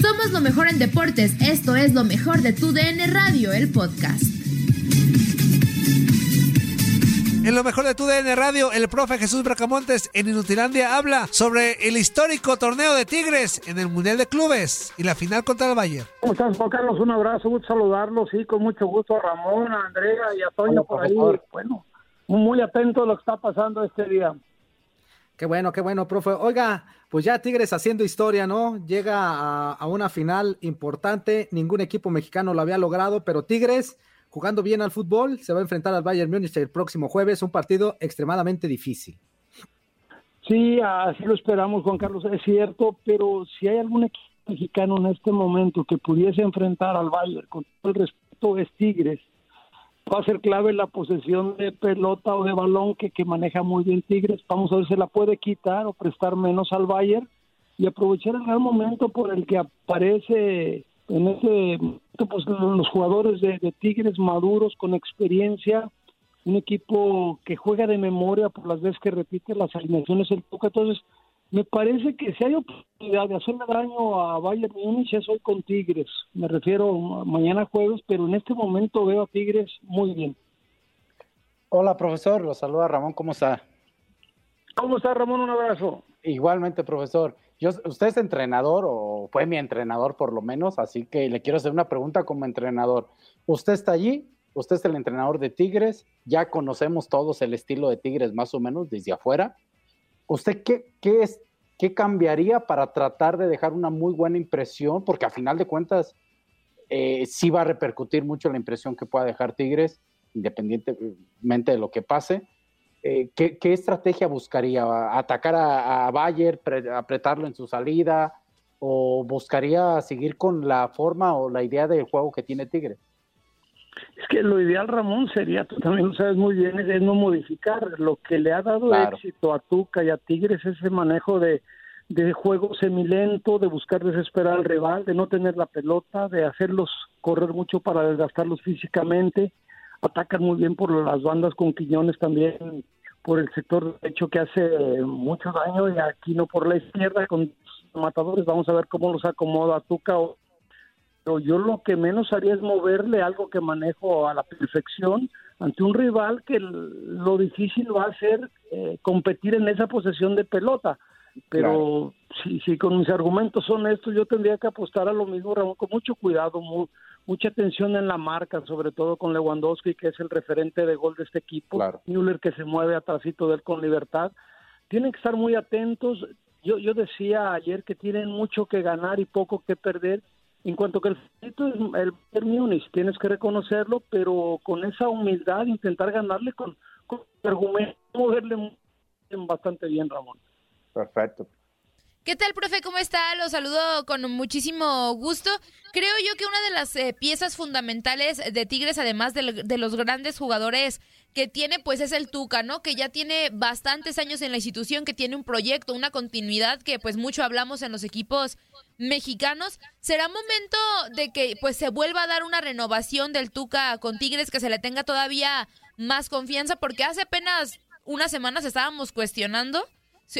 Somos lo mejor en deportes. Esto es lo mejor de tu DN Radio, el podcast. En lo mejor de tu DN Radio, el profe Jesús Bracamontes en Inutilandia habla sobre el histórico torneo de Tigres en el Mundial de Clubes y la final contra el Bayern. ¿Cómo estás, Juan Carlos? Un abrazo, gusto saludarlos, sí, con mucho gusto a Ramón, a Andrea y a Toño por ahí. Bueno, muy atento a lo que está pasando este día. Qué bueno, qué bueno, profe. Oiga, pues ya Tigres haciendo historia, ¿no? Llega a, una final importante, ningún equipo mexicano lo había logrado, pero Tigres, jugando bien al fútbol, se va a enfrentar al Bayern Múnich el próximo jueves, un partido extremadamente difícil. Sí, así lo esperamos, Juan Carlos, es cierto, pero si hay algún equipo mexicano en este momento que pudiese enfrentar al Bayern con todo el respeto es Tigres va a ser clave la posesión de pelota o de balón que, que maneja muy bien Tigres. Vamos a ver si la puede quitar o prestar menos al Bayern y aprovechar el gran momento por el que aparece en ese pues, los jugadores de, Tigres maduros con experiencia, un equipo que juega de memoria por las veces que repite las alineaciones el toca. Entonces, me parece que si hay oportunidad de hacerle daño a Bayern Múnich es hoy con Tigres. Me refiero mañana jueves, pero en este momento veo a Tigres muy bien. Hola, profesor. Lo saluda Ramón. ¿Cómo está? ¿Cómo está, Ramón? Un abrazo. Igualmente, profesor. Yo, usted es entrenador o fue mi entrenador por lo menos, así que le quiero hacer una pregunta como entrenador. ¿Usted está allí? Usted es el entrenador de Tigres. Ya conocemos todos el estilo de Tigres más o menos desde afuera ¿Usted qué, qué, es, qué cambiaría para tratar de dejar una muy buena impresión? Porque a final de cuentas eh, sí va a repercutir mucho la impresión que pueda dejar Tigres, independientemente de lo que pase. Eh, ¿qué, estrategia buscaría? ¿Atacar a, a Bayer, apretarlo en su salida? ¿O buscaría seguir con la forma o la idea del juego que tiene Tigres? Es que lo ideal, Ramón, sería, tú también lo sabes muy bien, es, no modificar. Lo que le ha dado éxito a Tuca y a Tigres es ese manejo de, de juego semilento, de buscar desesperar al rival, de no tener la pelota, de hacerlos correr mucho para desgastarlos físicamente. Atacan muy bien por las bandas con Quiñones también, por el sector derecho que hace mucho daño y aquí no por la izquierda con matadores. Vamos a ver cómo los acomoda Tuca o yo lo que menos haría es moverle algo que manejo a la perfección ante un rival que lo difícil va a ser eh, competir en esa posesión de pelota. Pero si, si con mis argumentos son estos, yo tendría que apostar a lo mismo, Ramón, con mucho cuidado, mucha atención en la marca, sobre todo con Lewandowski, que es el referente de gol de este equipo, Müller que se mueve atrásito de él con libertad. Tienen que estar muy atentos. Yo, yo decía ayer que tienen mucho que ganar y poco que perder en cuanto que el favorito es el Bayern Múnich, tienes que reconocerlo, pero con esa humildad intentar ganarle con, con argumento, moverle bastante bien, Ramón. Perfecto. ¿Qué tal, profe? ¿Cómo está? Lo saludo con muchísimo gusto. Creo yo que una de las eh, piezas fundamentales de Tigres, además de, de, los grandes jugadores que tiene, pues es el Tuca, ¿no? Que ya tiene bastantes años en la institución, que tiene un proyecto, una continuidad que pues mucho hablamos en los equipos mexicanos. ¿Será momento de que pues se vuelva a dar una renovación del Tuca con Tigres, que se le tenga todavía más confianza? Porque hace apenas unas semanas estábamos cuestionando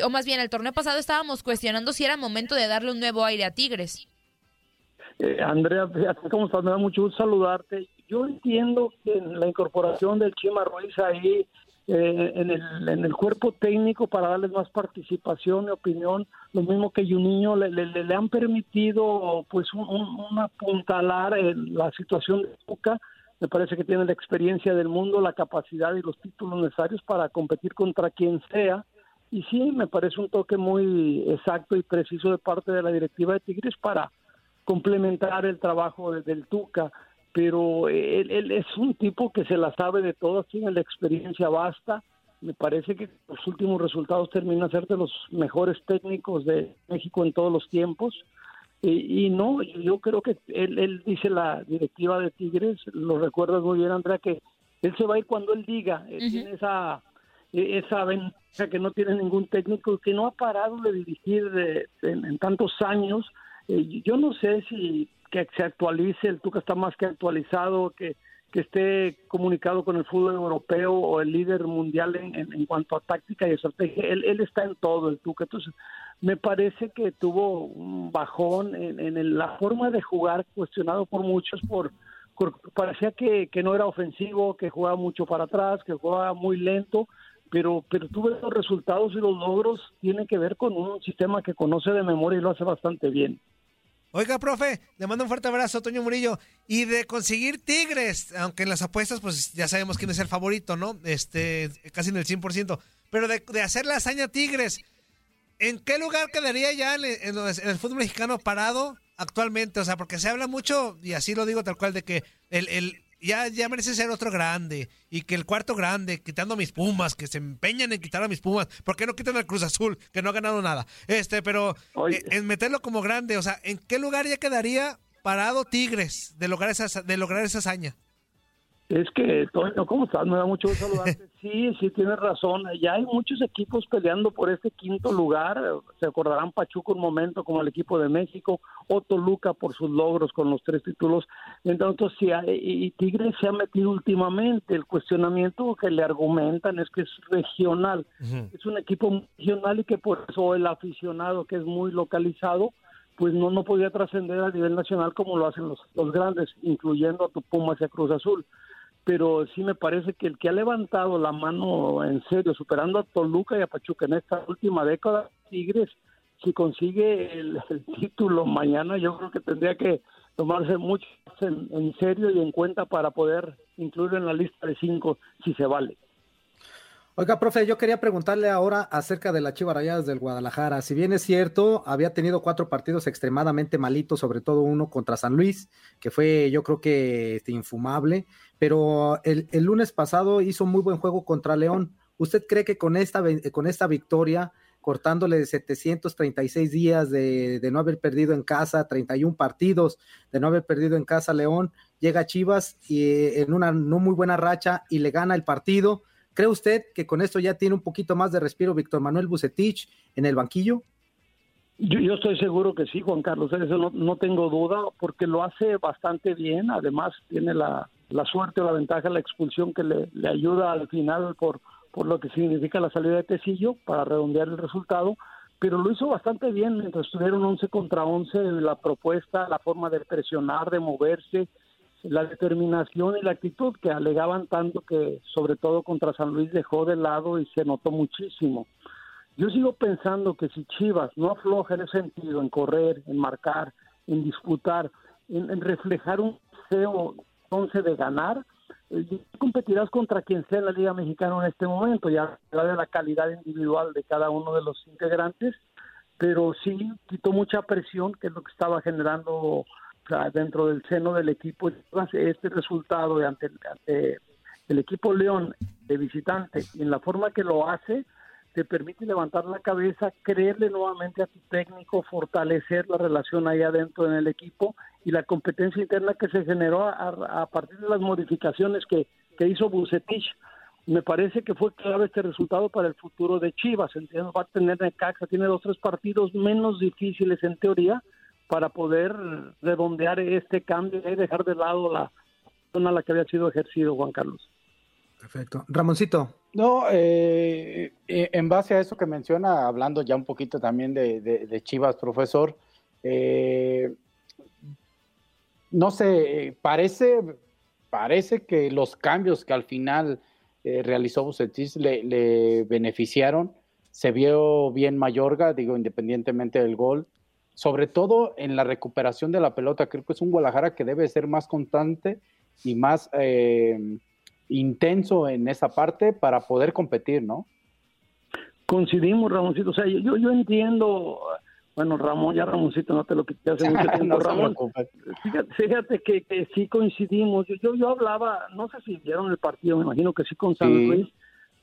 o más bien el torneo pasado estábamos cuestionando si era momento de darle un nuevo aire a Tigres. Eh, Andrea, ¿cómo estás? Me da mucho gusto saludarte. Yo entiendo que la incorporación del Chima Ruiz ahí eh, en, el, en el cuerpo técnico para darles más participación y opinión, lo mismo que Juninho, le, le, le han permitido pues un, un, apuntalar la situación de Boca. Me parece que tiene la experiencia del mundo, la capacidad y los títulos necesarios para competir contra quien sea y sí, me parece un toque muy exacto y preciso de parte de la directiva de Tigres para complementar el trabajo del Tuca, pero él, es un tipo que se la sabe de todas, tiene la experiencia basta, me parece que los últimos resultados terminan ser de los mejores técnicos de México en todos los tiempos. Y, no, yo creo que él, dice la directiva de Tigres, lo recuerdas muy bien, Andrea, que él se va a ir cuando él diga, tiene esa, esa ventaja que no tiene ningún técnico que no ha parado de dirigir en, tantos años. Eh, yo no sé si que se actualice, el Tuca está más que actualizado, que que esté comunicado con el fútbol europeo o el líder mundial en, en, cuanto a táctica y estrategia. Él, él, está en todo, el Tuca. Entonces, me parece que tuvo un bajón en, en la forma de jugar, cuestionado por muchos, por, parecía que, que, no era ofensivo, que jugaba mucho para atrás, que jugaba muy lento, pero, pero tuve los resultados y los logros tienen que ver con un sistema que conoce de memoria y lo hace bastante bien. Oiga, profe, le mando un fuerte abrazo, Toño Murillo. Y de conseguir Tigres, aunque en las apuestas, pues ya sabemos quién es el favorito, ¿no? Este, casi en el 100%. Pero de, hacer la hazaña Tigres, ¿en qué lugar quedaría ya en, el fútbol mexicano parado actualmente? O sea, porque se habla mucho, y así lo digo tal cual, de que el, el ya, ya merece ser otro grande. Y que el cuarto grande, quitando mis Pumas, que se empeñan en quitar a mis Pumas. ¿Por qué no quitan al Cruz Azul, que no ha ganado nada? Este, pero eh, en, meterlo como grande, o sea, ¿en qué lugar ya quedaría parado Tigres de lograr esa, de lograr esa hazaña? Es que, Toño, ¿cómo estás? Me da mucho gusto saludarte. Sí, sí, tienes razón. Ya hay muchos equipos peleando por este quinto lugar. Se acordarán Pachuco un momento como el equipo de México, o Toluca por sus logros con los tres títulos. Entonces, sí, y Tigres se ha metido últimamente. El cuestionamiento que le argumentan es que es regional. Es un equipo regional y que por eso el aficionado que es muy localizado, pues no, no podía trascender a nivel nacional como lo hacen los, los grandes, incluyendo a tu Pumas y a Cruz Azul pero sí me parece que el que ha levantado la mano en serio, superando a Toluca y a Pachuca en esta última década, Tigres, si consigue el, título mañana, yo creo que tendría que tomarse mucho en, en, serio y en cuenta para poder incluirlo en la lista de cinco, si se vale. Oiga, profe, yo quería preguntarle ahora acerca de la Chivas Rayadas del Guadalajara. Si bien es cierto, había tenido cuatro partidos extremadamente malitos, sobre todo uno contra San Luis, que fue yo creo que este, infumable, pero el, lunes pasado hizo muy buen juego contra León. ¿Usted cree que con esta, con esta victoria, cortándole de 736 días de, de no haber perdido en casa, 31 partidos de no haber perdido en casa León, llega Chivas y, eh, en una no muy buena racha y le gana el partido? ¿Cree usted que con esto ya tiene un poquito más de respiro Víctor Manuel Bucetich en el banquillo? Yo, estoy seguro que sí, Juan Carlos, eso no, tengo duda, porque lo hace bastante bien, además tiene la, suerte o la ventaja, la expulsión que le, ayuda al final por, por lo que significa la salida de Tecillo para redondear el resultado, pero lo hizo bastante bien mientras estuvieron 11 contra 11, la propuesta, la forma de presionar, de moverse, la determinación y la actitud que alegaban tanto que sobre todo contra San Luis dejó de lado y se notó muchísimo. Yo sigo pensando que si Chivas no afloja en ese sentido, en correr, en marcar, en disputar, en, reflejar un deseo entonces de ganar, eh, competirás contra quien sea en la Liga Mexicana en este momento, ya de la calidad individual de cada uno de los integrantes, pero sí quitó mucha presión, que es lo que estaba generando dentro del seno del equipo este resultado de ante, el equipo León de visitante y en la forma que lo hace te permite levantar la cabeza, creerle nuevamente a tu técnico, fortalecer la relación ahí adentro en el equipo y la competencia interna que se generó a, partir de las modificaciones que, que hizo Bucetich. Me parece que fue clave este resultado para el futuro de Chivas. Va a tener Necaxa, tiene dos tres partidos menos difíciles en teoría, para poder redondear este cambio y dejar de lado la zona a la que había sido ejercido Juan Carlos. Perfecto. Ramoncito. No, eh, eh, en base a eso que menciona, hablando ya un poquito también de, Chivas, profesor, eh, no sé, parece, parece que los cambios que al final realizó Bucetis le, le, beneficiaron. Se vio bien Mayorga, digo, independientemente del gol sobre todo en la recuperación de la pelota. Creo que es un Guadalajara que debe ser más constante y más eh, intenso en esa parte para poder competir, ¿no? Coincidimos, Ramoncito. O sea, yo, yo entiendo, bueno, Ramón, ya Ramoncito, no te lo quité hace mucho tiempo, Ramón. Fíjate, que, sí coincidimos. Yo, yo, hablaba, no sé si vieron el partido, me imagino que sí con San Luis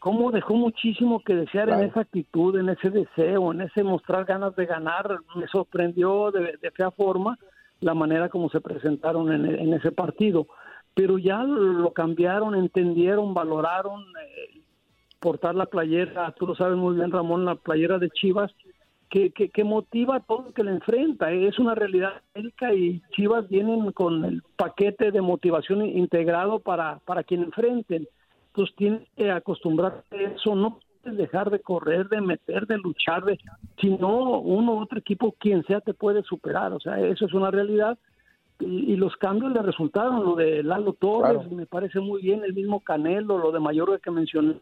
cómo dejó muchísimo que desear en esa actitud, en ese deseo, en ese mostrar ganas de ganar. Me sorprendió de, fea forma la manera como se presentaron en, ese partido. Pero ya lo cambiaron, entendieron, valoraron eh, portar la playera, tú lo sabes muy bien Ramón, la playera de Chivas, que, que, motiva a todo el que le enfrenta. Es una realidad médica y Chivas vienen con el paquete de motivación integrado para, para quien enfrenten. Entonces tienes que acostumbrarte a eso, no puedes dejar de correr, de meter, de luchar, de, si no, uno u otro equipo, quien sea, te puede superar. O sea, eso es una realidad. Y, los cambios le resultaron, lo de Lalo Torres, me parece muy bien, el mismo Canelo, lo de Mayor que mencionas.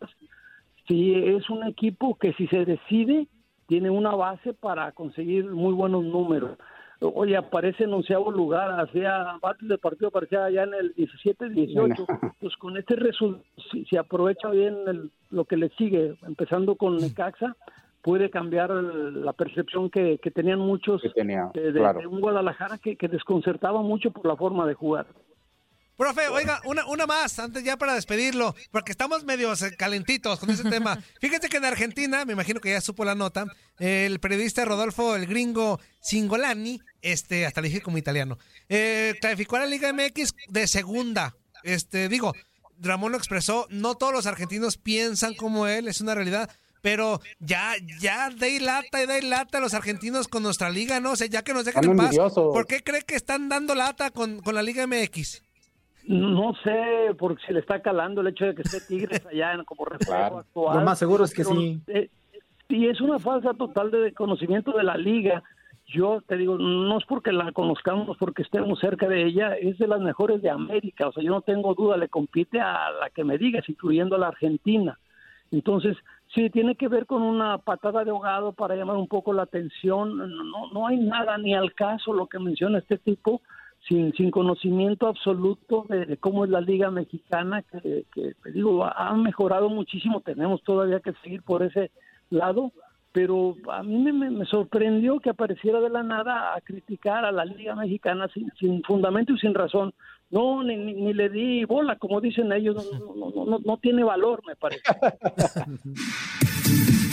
Sí, es un equipo que si se decide, tiene una base para conseguir muy buenos números. Oye, aparece en onceavo lugar, hacía bates de partido, aparecía allá en el 17-18. Pues con este resultado, si, aprovecha bien lo que le sigue, empezando con Necaxa, puede cambiar la percepción que, tenían muchos de, un Guadalajara que desconcertaba mucho por la forma de jugar. Profe, oiga, una, una más, antes ya para despedirlo, porque estamos medio calentitos con ese tema. Fíjense que en Argentina, me imagino que ya supo la nota, el periodista Rodolfo el gringo Singolani, este, hasta le dije como italiano, eh, clarificó a la Liga MX de segunda. Este, digo, Ramón lo expresó, no todos los argentinos piensan como él, es una realidad, pero ya, ya de lata y de lata a los argentinos con nuestra liga, ¿no? O sea, ya que nos dejan en paz. ¿Por qué cree que están dando lata con, con la Liga MX? No sé, porque se le está calando el hecho de que esté Tigres allá como refuerzo actual. Lo más seguro es que sí. Eh, y es una falsa total de conocimiento de la liga. Yo te digo, no es porque la conozcamos, porque estemos cerca de ella, es de las mejores de América. O sea, yo no tengo duda, le compite a la que me digas, incluyendo a la Argentina. Entonces, sí, tiene que ver con una patada de ahogado para llamar un poco la atención. No, no hay nada ni al caso lo que menciona este tipo sin, sin conocimiento absoluto de, cómo es la liga mexicana, que, digo, ha mejorado muchísimo, tenemos todavía que seguir por ese lado, pero a mí me, sorprendió que apareciera de la nada a criticar a la liga mexicana sin, sin fundamento y sin razón. No, ni, ni, le di bola, como dicen ellos, no, no, no, no tiene valor, me parece.